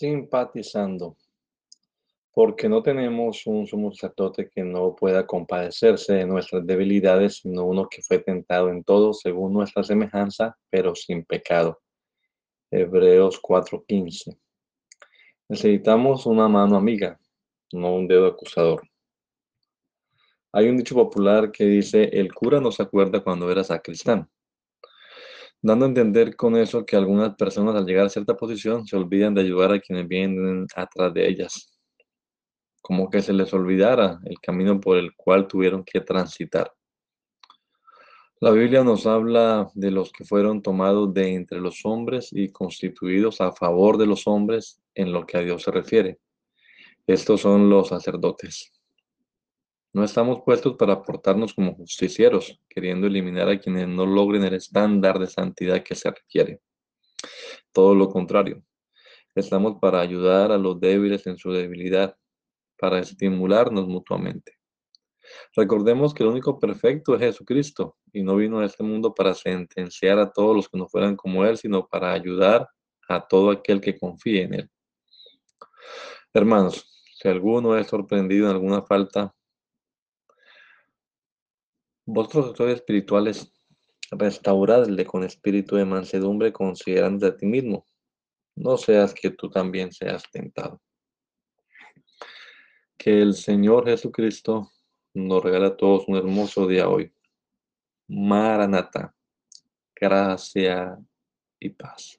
Simpatizando, porque no tenemos un sumo sacerdote que no pueda compadecerse de nuestras debilidades, sino uno que fue tentado en todo según nuestra semejanza, pero sin pecado. Hebreos 4:15. Necesitamos una mano amiga, no un dedo acusador. Hay un dicho popular que dice, el cura no se acuerda cuando era sacristán dando a entender con eso que algunas personas al llegar a cierta posición se olvidan de ayudar a quienes vienen atrás de ellas, como que se les olvidara el camino por el cual tuvieron que transitar. La Biblia nos habla de los que fueron tomados de entre los hombres y constituidos a favor de los hombres en lo que a Dios se refiere. Estos son los sacerdotes. No estamos puestos para portarnos como justicieros, queriendo eliminar a quienes no logren el estándar de santidad que se requiere. Todo lo contrario, estamos para ayudar a los débiles en su debilidad, para estimularnos mutuamente. Recordemos que el único perfecto es Jesucristo y no vino a este mundo para sentenciar a todos los que no fueran como Él, sino para ayudar a todo aquel que confíe en Él. Hermanos, si alguno es sorprendido en alguna falta, vosotros actores espirituales, restauradle con espíritu de mansedumbre, considerando a ti mismo. No seas que tú también seas tentado. Que el Señor Jesucristo nos regala a todos un hermoso día hoy. Maranata, gracia y paz.